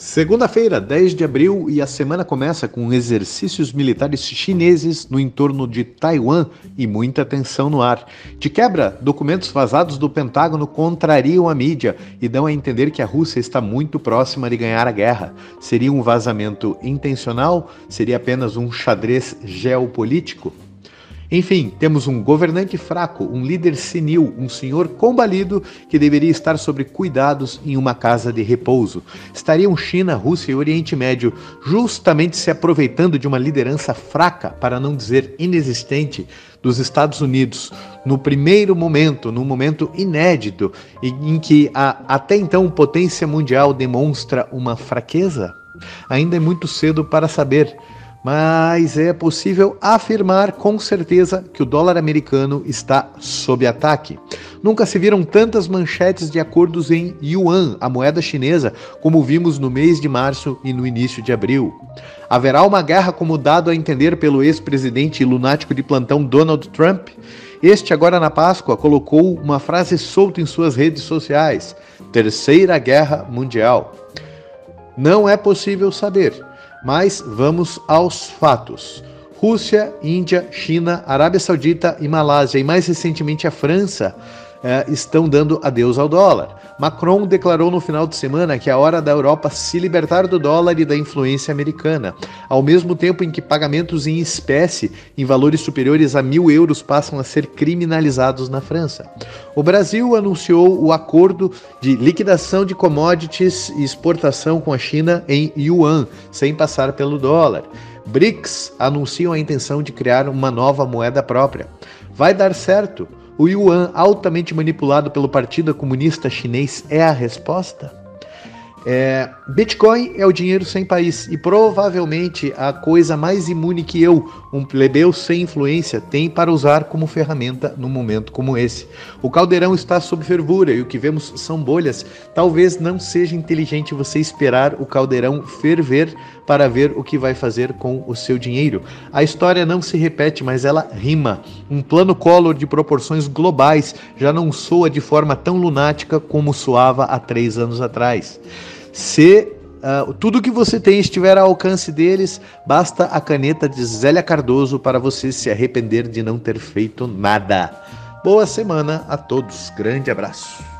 Segunda-feira, 10 de abril, e a semana começa com exercícios militares chineses no entorno de Taiwan e muita tensão no ar. De quebra, documentos vazados do Pentágono contrariam a mídia e dão a entender que a Rússia está muito próxima de ganhar a guerra. Seria um vazamento intencional? Seria apenas um xadrez geopolítico? Enfim, temos um governante fraco, um líder senil, um senhor combalido que deveria estar sob cuidados em uma casa de repouso. Estariam China, Rússia e Oriente Médio justamente se aproveitando de uma liderança fraca, para não dizer inexistente, dos Estados Unidos, no primeiro momento, num momento inédito, em que a até então potência mundial demonstra uma fraqueza? Ainda é muito cedo para saber mas é possível afirmar com certeza que o dólar americano está sob ataque. Nunca se viram tantas manchetes de acordos em yuan, a moeda chinesa, como vimos no mês de março e no início de abril. Haverá uma guerra, como dado a entender pelo ex-presidente lunático de plantão Donald Trump? Este, agora na Páscoa, colocou uma frase solta em suas redes sociais: Terceira Guerra Mundial. Não é possível saber mas vamos aos fatos. Rússia, Índia, China, Arábia Saudita e Malásia, e mais recentemente a França, eh, estão dando adeus ao dólar. Macron declarou no final de semana que é a hora da Europa se libertar do dólar e da influência americana, ao mesmo tempo em que pagamentos em espécie em valores superiores a mil euros passam a ser criminalizados na França. O Brasil anunciou o acordo de liquidação de commodities e exportação com a China em yuan, sem passar pelo dólar. BRICS anunciam a intenção de criar uma nova moeda própria. Vai dar certo? O yuan, altamente manipulado pelo Partido Comunista Chinês, é a resposta? É, Bitcoin é o dinheiro sem país e provavelmente a coisa mais imune que eu, um plebeu sem influência, tem para usar como ferramenta num momento como esse. O caldeirão está sob fervura e o que vemos são bolhas. Talvez não seja inteligente você esperar o caldeirão ferver para ver o que vai fazer com o seu dinheiro. A história não se repete, mas ela rima. Um plano Collor de proporções globais já não soa de forma tão lunática como soava há três anos atrás. Se uh, tudo que você tem estiver ao alcance deles, basta a caneta de Zélia Cardoso para você se arrepender de não ter feito nada. Boa semana a todos. Grande abraço.